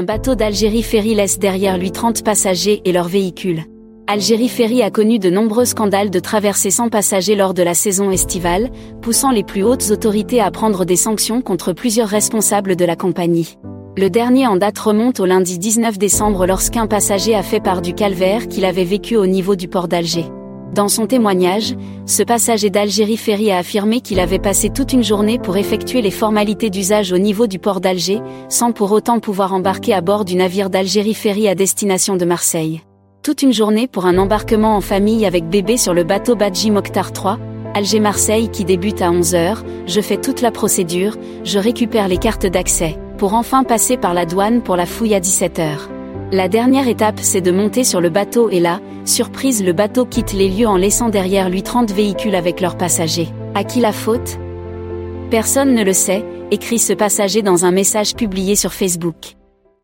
Un bateau d'Algérie Ferry laisse derrière lui 30 passagers et leurs véhicules. Algérie Ferry a connu de nombreux scandales de traversées sans passagers lors de la saison estivale, poussant les plus hautes autorités à prendre des sanctions contre plusieurs responsables de la compagnie. Le dernier en date remonte au lundi 19 décembre lorsqu'un passager a fait part du calvaire qu'il avait vécu au niveau du port d'Alger. Dans son témoignage, ce passager d'Algérie Ferry a affirmé qu'il avait passé toute une journée pour effectuer les formalités d'usage au niveau du port d'Alger, sans pour autant pouvoir embarquer à bord du navire d'Algérie Ferry à destination de Marseille. Toute une journée pour un embarquement en famille avec bébé sur le bateau Badji Mokhtar 3, Alger-Marseille qui débute à 11h, je fais toute la procédure, je récupère les cartes d'accès, pour enfin passer par la douane pour la fouille à 17h. La dernière étape c'est de monter sur le bateau et là, surprise le bateau quitte les lieux en laissant derrière lui 30 véhicules avec leurs passagers. À qui la faute? Personne ne le sait, écrit ce passager dans un message publié sur Facebook.